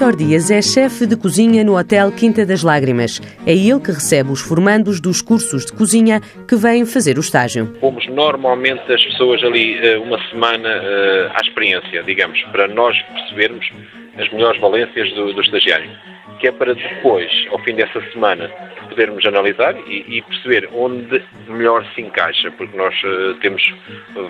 Vítor Dias é chefe de cozinha no Hotel Quinta das Lágrimas. É ele que recebe os formandos dos cursos de cozinha que vêm fazer o estágio. Pomos normalmente as pessoas ali eh, uma semana eh, à experiência, digamos, para nós percebermos as melhores valências do, do estagiário, que é para depois, ao fim dessa semana, podermos analisar e, e, perceber onde melhor se encaixa, porque nós uh, temos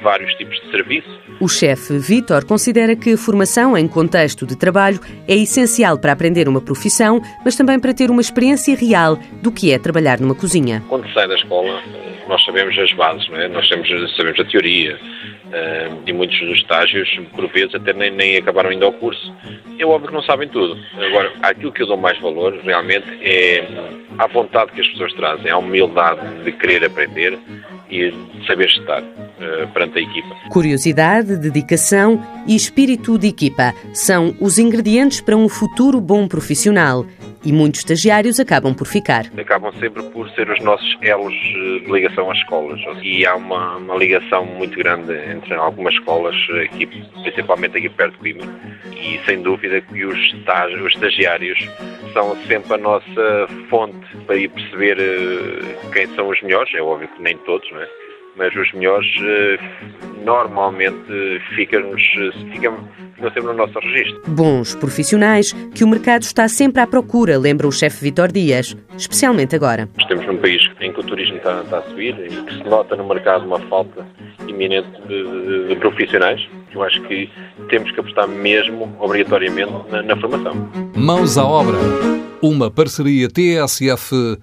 vários tipos de serviço. O chefe Vítor considera que a formação em contexto de trabalho é essencial para aprender uma profissão, mas também para ter uma experiência real do que é trabalhar numa cozinha. Quando sai da escola, nós sabemos as bases, não é? nós sabemos, sabemos a teoria, Uh, e muitos dos estágios, por vezes, até nem, nem acabaram ainda ao curso. É óbvio que não sabem tudo. Agora, aquilo que eu dou mais valor, realmente, é a vontade que as pessoas trazem, a humildade de querer aprender e de saber estar perante a equipa. Curiosidade, dedicação e espírito de equipa são os ingredientes para um futuro bom profissional e muitos estagiários acabam por ficar. Acabam sempre por ser os nossos elos eh, de ligação às escolas e há uma, uma ligação muito grande entre algumas escolas aqui, principalmente aqui perto de Coimbra e sem dúvida que os, estágios, os estagiários são sempre a nossa fonte para ir perceber eh, quem são os melhores, é óbvio que nem todos, não é? Mas os melhores eh, normalmente ficam-nos ficam, sempre no nosso registro. Bons profissionais que o mercado está sempre à procura, lembra o chefe Vitor Dias, especialmente agora. Estamos num país em que o turismo está, está a subir e que se nota no mercado uma falta iminente de, de, de profissionais. Eu acho que temos que apostar mesmo, obrigatoriamente, na, na formação. Mãos à obra. Uma parceria TSF-IEFP.